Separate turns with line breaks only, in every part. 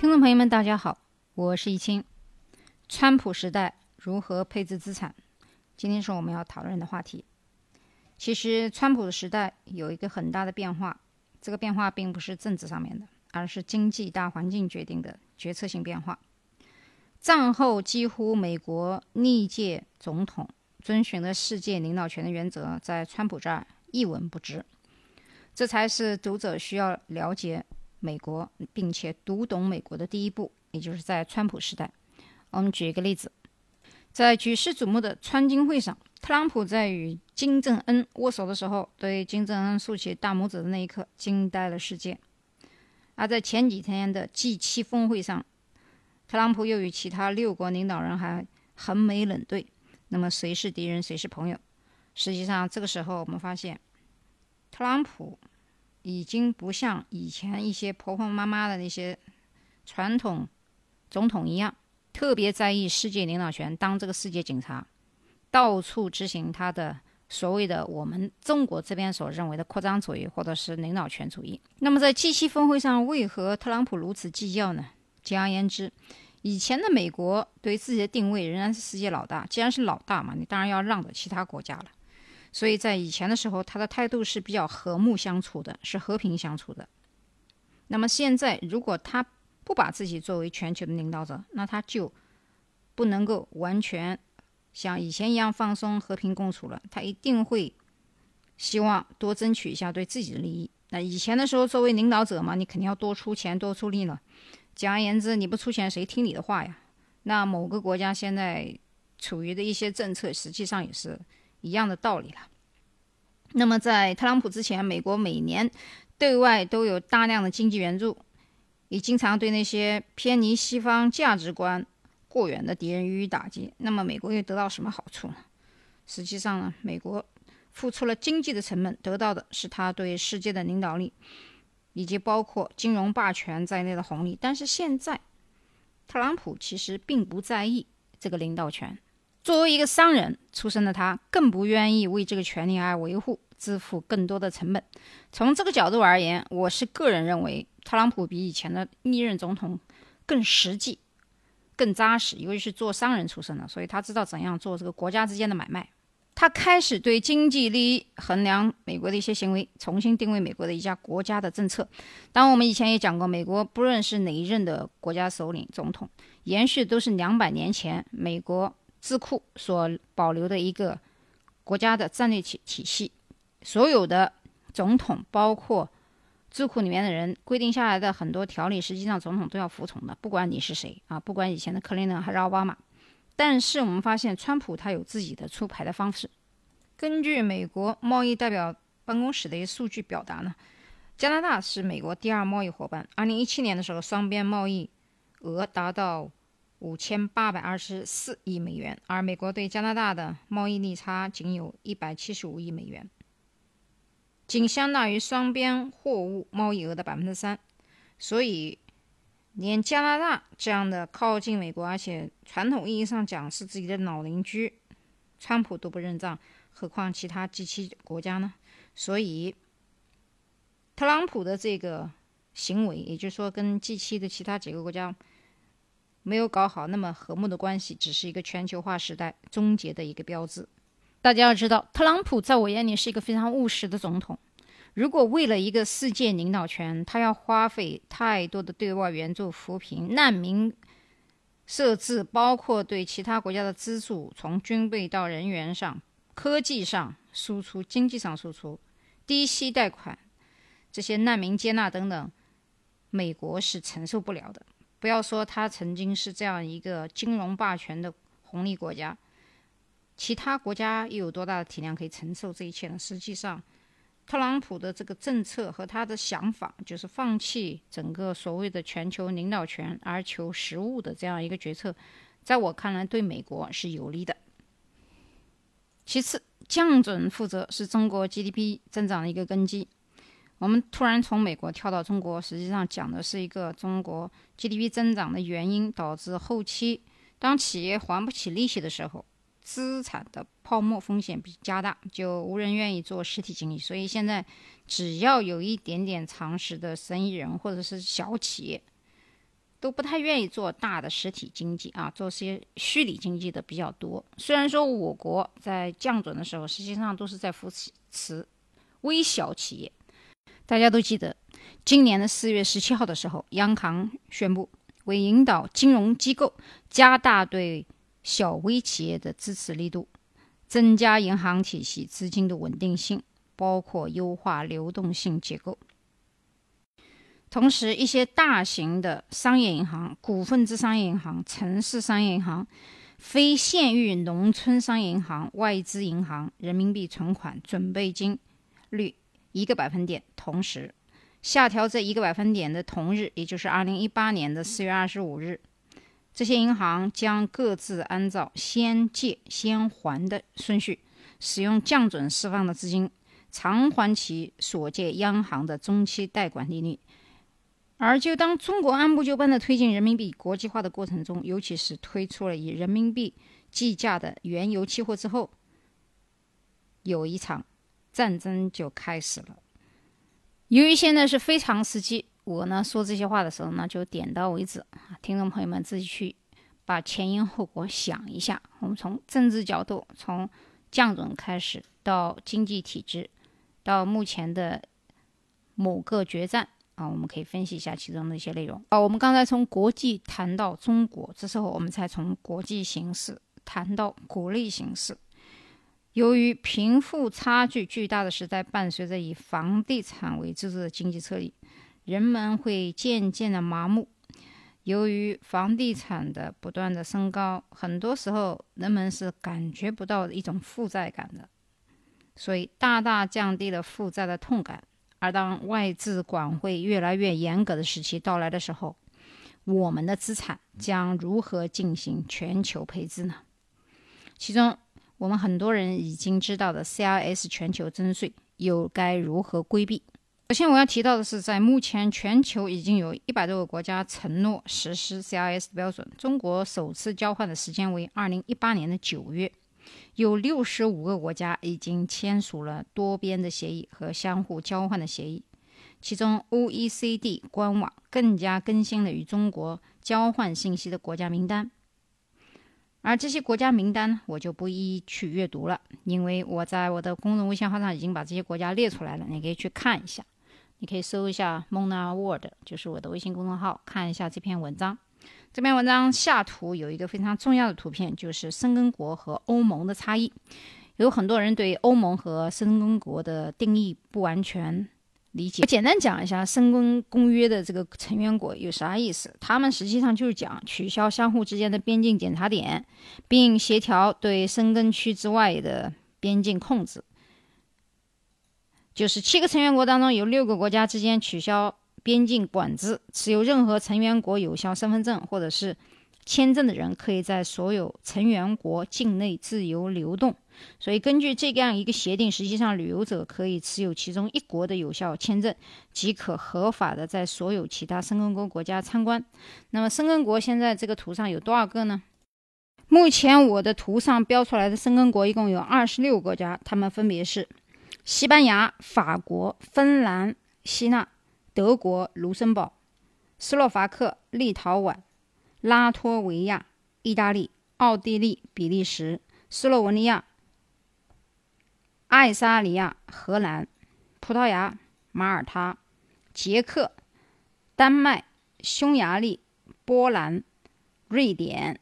听众朋友们，大家好，我是易清。川普时代如何配置资产？今天是我们要讨论的话题。其实，川普的时代有一个很大的变化，这个变化并不是政治上面的，而是经济大环境决定的决策性变化。战后几乎美国历届总统遵循的世界领导权的原则，在川普这儿一文不值。这才是读者需要了解美国，并且读懂美国的第一步，也就是在川普时代。我们举一个例子，在举世瞩目的川金会上，特朗普在与金正恩握手的时候，对金正恩竖起大拇指的那一刻，惊呆了世界。而在前几天的 G7 峰会上，特朗普又与其他六国领导人还横眉冷对，那么谁是敌人，谁是朋友？实际上，这个时候我们发现，特朗普已经不像以前一些婆婆妈妈的那些传统总统一样，特别在意世界领导权，当这个世界警察，到处执行他的所谓的我们中国这边所认为的扩张主义或者是领导权主义。那么在 G7 峰会上，为何特朗普如此计较呢？简而言之，以前的美国对自己的定位仍然是世界老大。既然是老大嘛，你当然要让着其他国家了。所以在以前的时候，他的态度是比较和睦相处的，是和平相处的。那么现在，如果他不把自己作为全球的领导者，那他就不能够完全像以前一样放松、和平共处了。他一定会希望多争取一下对自己的利益。那以前的时候，作为领导者嘛，你肯定要多出钱、多出力了。简而言之，你不出钱，谁听你的话呀？那某个国家现在处于的一些政策，实际上也是一样的道理了。那么，在特朗普之前，美国每年对外都有大量的经济援助，也经常对那些偏离西方价值观过远的敌人予以打击。那么，美国又得到什么好处呢？实际上呢，美国付出了经济的成本，得到的是他对世界的领导力。以及包括金融霸权在内的红利，但是现在，特朗普其实并不在意这个领导权。作为一个商人出身的他，更不愿意为这个权利而维护，支付更多的成本。从这个角度而言，我是个人认为，特朗普比以前的历任总统更实际、更扎实，尤其是做商人出身的，所以他知道怎样做这个国家之间的买卖。他开始对经济利益衡量美国的一些行为，重新定位美国的一家国家的政策。当，我们以前也讲过，美国不论是哪一任的国家首领、总统，延续都是两百年前美国智库所保留的一个国家的战略体体系。所有的总统，包括智库里面的人规定下来的很多条例，实际上总统都要服从的，不管你是谁啊，不管以前的克林顿还是奥巴马。但是我们发现，川普他有自己的出牌的方式。根据美国贸易代表办公室的一些数据表达呢，加拿大是美国第二贸易伙伴。二零一七年的时候，双边贸易额达到五千八百二十四亿美元，而美国对加拿大的贸易逆差仅有一百七十五亿美元，仅相当于双边货物贸易额的百分之三。所以。连加拿大这样的靠近美国，而且传统意义上讲是自己的老邻居，川普都不认账，何况其他 G7 国家呢？所以，特朗普的这个行为，也就是说跟 G7 的其他几个国家没有搞好那么和睦的关系，只是一个全球化时代终结的一个标志。大家要知道，特朗普在我眼里是一个非常务实的总统。如果为了一个世界领导权，他要花费太多的对外援助、扶贫、难民设置，包括对其他国家的资助，从军备到人员上、科技上输出、经济上输出、低息贷款、这些难民接纳等等，美国是承受不了的。不要说他曾经是这样一个金融霸权的红利国家，其他国家又有多大的体量可以承受这一切呢？实际上。特朗普的这个政策和他的想法，就是放弃整个所谓的全球领导权而求实物的这样一个决策，在我看来对美国是有利的。其次，降准负责是中国 GDP 增长的一个根基。我们突然从美国跳到中国，实际上讲的是一个中国 GDP 增长的原因，导致后期当企业还不起利息的时候。资产的泡沫风险比加大，就无人愿意做实体经济。所以现在，只要有一点点常识的生意人或者是小企业，都不太愿意做大的实体经济啊，做些虚拟经济的比较多。虽然说我国在降准的时候，实际上都是在扶持微小企业。大家都记得，今年的四月十七号的时候，央行宣布，为引导金融机构加大对小微企业的支持力度，增加银行体系资金的稳定性，包括优化流动性结构。同时，一些大型的商业银行、股份制商业银行、城市商业银行、非县域农村商业银行、外资银行人民币存款准备金率一个百分点，同时下调这一个百分点的同日，也就是二零一八年的四月二十五日，这些银行将各自按照先借先还的顺序，使用降准释放的资金偿还其所借央行的中期贷款利率。而就当中国按部就班的推进人民币国际化的过程中，尤其是推出了以人民币计价的原油期货之后，有一场战争就开始了。由于现在是非常时期，我呢说这些话的时候呢就点到为止啊，听众朋友们自己去把前因后果想一下。我们从政治角度，从降准开始，到经济体制，到目前的某个决战。啊，我们可以分析一下其中的一些内容。啊，我们刚才从国际谈到中国，这时候我们才从国际形势谈到国内形势。由于贫富差距巨大的时代，伴随着以房地产为支柱的经济撤离，人们会渐渐的麻木。由于房地产的不断的升高，很多时候人们是感觉不到一种负债感的，所以大大降低了负债的痛感。而当外资管会越来越严格的时期到来的时候，我们的资产将如何进行全球配置呢？其中，我们很多人已经知道的 CRS 全球征税又该如何规避？首先，我要提到的是，在目前全球已经有一百多个国家承诺实施 CRS 标准，中国首次交换的时间为二零一八年的九月。有六十五个国家已经签署了多边的协议和相互交换的协议，其中 OECD 官网更加更新了与中国交换信息的国家名单。而这些国家名单我就不一一去阅读了，因为我在我的公众微信号上已经把这些国家列出来了，你可以去看一下。你可以搜一下 Mona World，就是我的微信公众号，看一下这篇文章。这篇文章下图有一个非常重要的图片，就是申根国和欧盟的差异。有很多人对欧盟和申根国的定义不完全理解。我简单讲一下申根公约的这个成员国有啥意思。他们实际上就是讲取消相互之间的边境检查点，并协调对申根区之外的边境控制。就是七个成员国当中有六个国家之间取消。边境管制，持有任何成员国有效身份证或者是签证的人，可以在所有成员国境内自由流动。所以，根据这样一个协定，实际上旅游者可以持有其中一国的有效签证，即可合法的在所有其他申根国国家参观。那么，申根国现在这个图上有多少个呢？目前我的图上标出来的申根国一共有二十六个国家，它们分别是西班牙、法国、芬兰、希腊。德国、卢森堡、斯洛伐克、立陶宛、拉脱维亚、意大利、奥地利、比利时、斯洛文尼亚、爱沙尼亚、荷兰、葡萄牙、马耳他、捷克、丹麦、匈牙利、波兰、瑞典、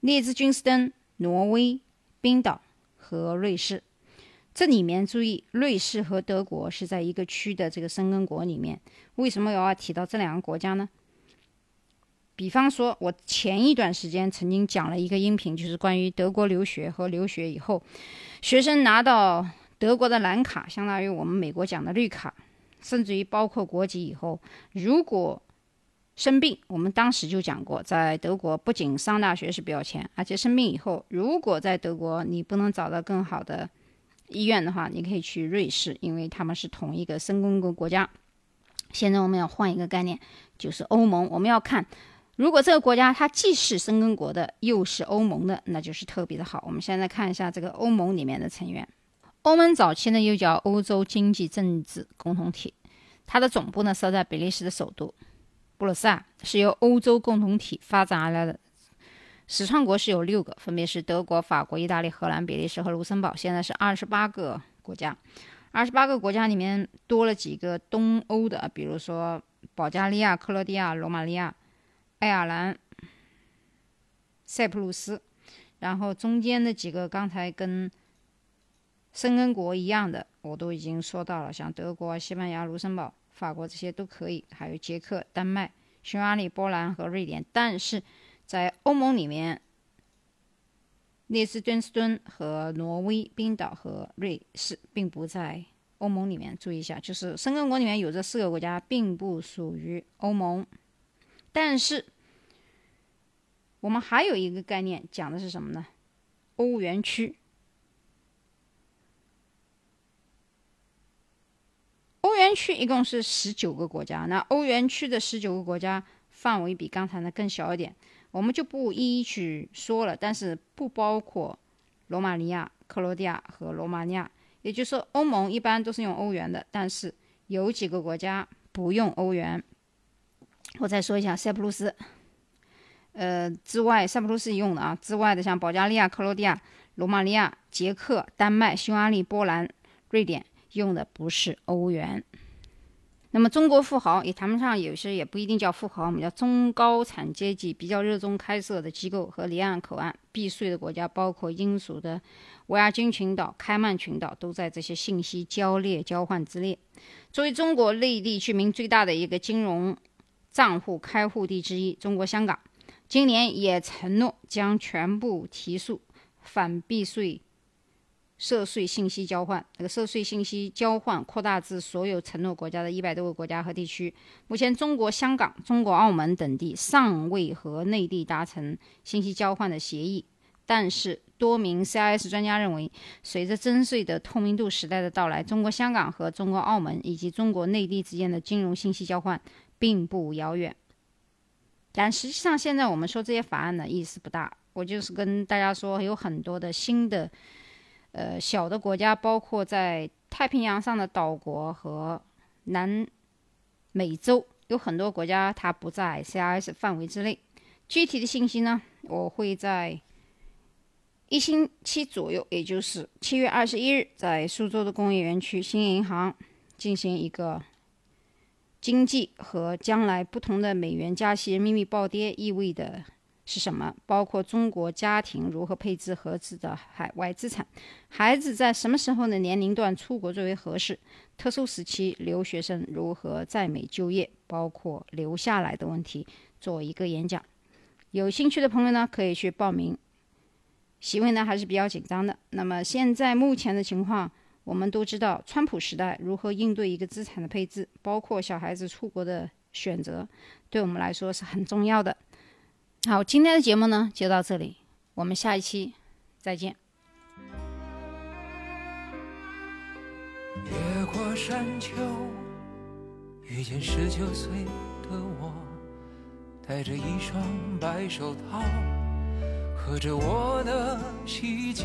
列支敦士登、挪威、冰岛和瑞士。这里面注意，瑞士和德国是在一个区的这个申根国里面。为什么我要提到这两个国家呢？比方说，我前一段时间曾经讲了一个音频，就是关于德国留学和留学以后，学生拿到德国的蓝卡，相当于我们美国讲的绿卡，甚至于包括国籍以后，如果生病，我们当时就讲过，在德国不仅上大学是不要钱，而且生病以后，如果在德国你不能找到更好的。医院的话，你可以去瑞士，因为他们是同一个申根国国家。现在我们要换一个概念，就是欧盟。我们要看，如果这个国家它既是申根国的，又是欧盟的，那就是特别的好。我们现在看一下这个欧盟里面的成员。欧盟早期呢又叫欧洲经济政治共同体，它的总部呢设在比利时的首都。布鲁塞尔是由欧洲共同体发展而来的。始创国是有六个，分别是德国、法国、意大利、荷兰、比利时和卢森堡。现在是二十八个国家，二十八个国家里面多了几个东欧的，比如说保加利亚、克罗地亚、罗马尼亚、爱尔兰、塞浦路斯。然后中间的几个刚才跟申根国一样的，我都已经说到了，像德国、西班牙、卢森堡。法国这些都可以，还有捷克、丹麦、匈牙利、波兰和瑞典。但是在欧盟里面，列支敦士敦和挪威、冰岛和瑞士并不在欧盟里面。注意一下，就是申根国里面有这四个国家，并不属于欧盟。但是我们还有一个概念，讲的是什么呢？欧元区。欧元区一共是十九个国家，那欧元区的十九个国家范围比刚才的更小一点，我们就不一一去说了。但是不包括罗马尼亚、克罗地亚和罗马尼亚，也就是说，欧盟一般都是用欧元的，但是有几个国家不用欧元。我再说一下塞浦路斯，呃，之外，塞浦路斯用的啊，之外的像保加利亚、克罗地亚、罗马尼亚、捷克、丹麦、匈牙利、波兰、瑞典。用的不是欧元，那么中国富豪也谈不上，有些也不一定叫富豪，我们叫中高产阶级，比较热衷开设的机构和离岸口岸避税的国家，包括英属的维亚军群岛、开曼群岛，都在这些信息交列交换之列。作为中国内地居民最大的一个金融账户开户地之一，中国香港今年也承诺将全部提速反避税。涉税信息交换，这个涉税信息交换扩大至所有承诺国家的一百多个国家和地区。目前，中国香港、中国澳门等地尚未和内地达成信息交换的协议。但是，多名 CIS 专家认为，随着征税的透明度时代的到来，中国香港和中国澳门以及中国内地之间的金融信息交换并不遥远。但实际上，现在我们说这些法案呢，意思不大。我就是跟大家说，有很多的新的。呃，小的国家包括在太平洋上的岛国和南美洲，有很多国家它不在 CIS 范围之内。具体的信息呢，我会在一星期左右，也就是七月二十一日，在苏州的工业园区新银行进行一个经济和将来不同的美元加息、人民币暴跌意味的。是什么？包括中国家庭如何配置合适的海外资产，孩子在什么时候的年龄段出国最为合适？特殊时期留学生如何在美就业，包括留下来的问题，做一个演讲。有兴趣的朋友呢，可以去报名。席位呢还是比较紧张的。那么现在目前的情况，我们都知道，川普时代如何应对一个资产的配置，包括小孩子出国的选择，对我们来说是很重要的。好，今天的节目呢就到这里，我们下一期再见。越过山丘，遇见十九岁的我，戴着一双白手套，喝着我的喜酒。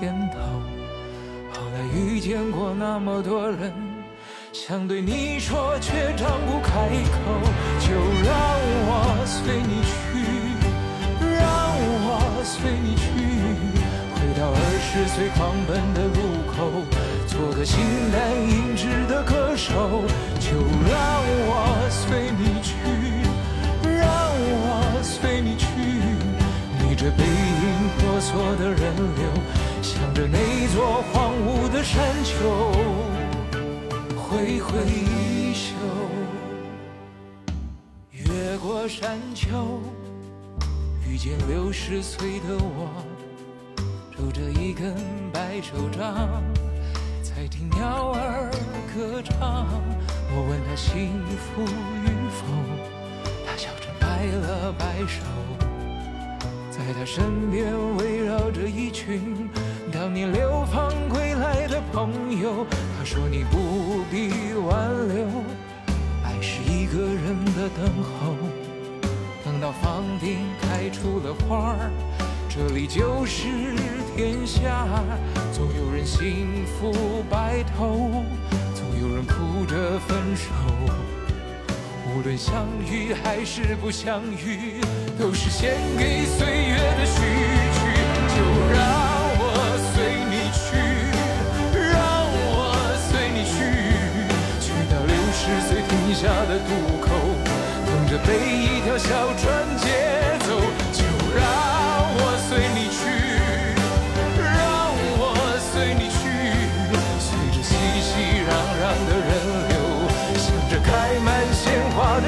点头。后来遇见过那么多人。想对你说，却张不开口。就让我随你去，让我随你去，回到二十岁狂奔的路口，做个形单影只的歌手。就让我随你去，让我随你去，逆着背影婆娑的人流，着那座荒芜的山丘。挥挥衣袖，越过山丘，遇见六十岁的我，拄着一根白手杖，在听鸟儿歌唱。
我问他幸福与否，他笑着摆了摆手，在他身边围绕着一群当年流放归来的朋友。他说你不必挽留，爱是一个人的等候，等到房顶开出了花儿，这里就是天下，总有人幸福白头。总有人哭着分手，无论相遇还是不相遇，都是献给岁月的序下的渡口，等着被一条小船接走。就让我随你去。让我随你去，随着熙熙攘攘的人流，向着开满鲜花的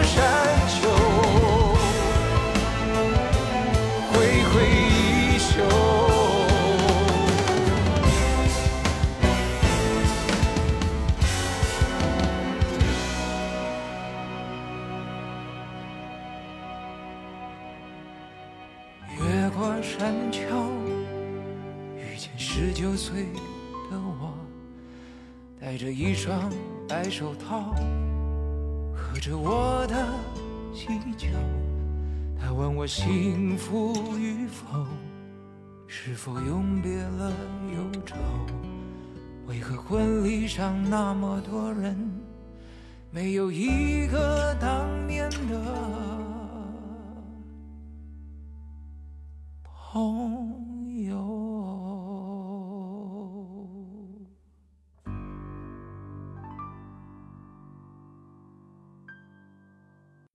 着我的喜酒。他问我幸福与否，是否永别了忧愁？为何婚礼上那么多人，没有一个当年的朋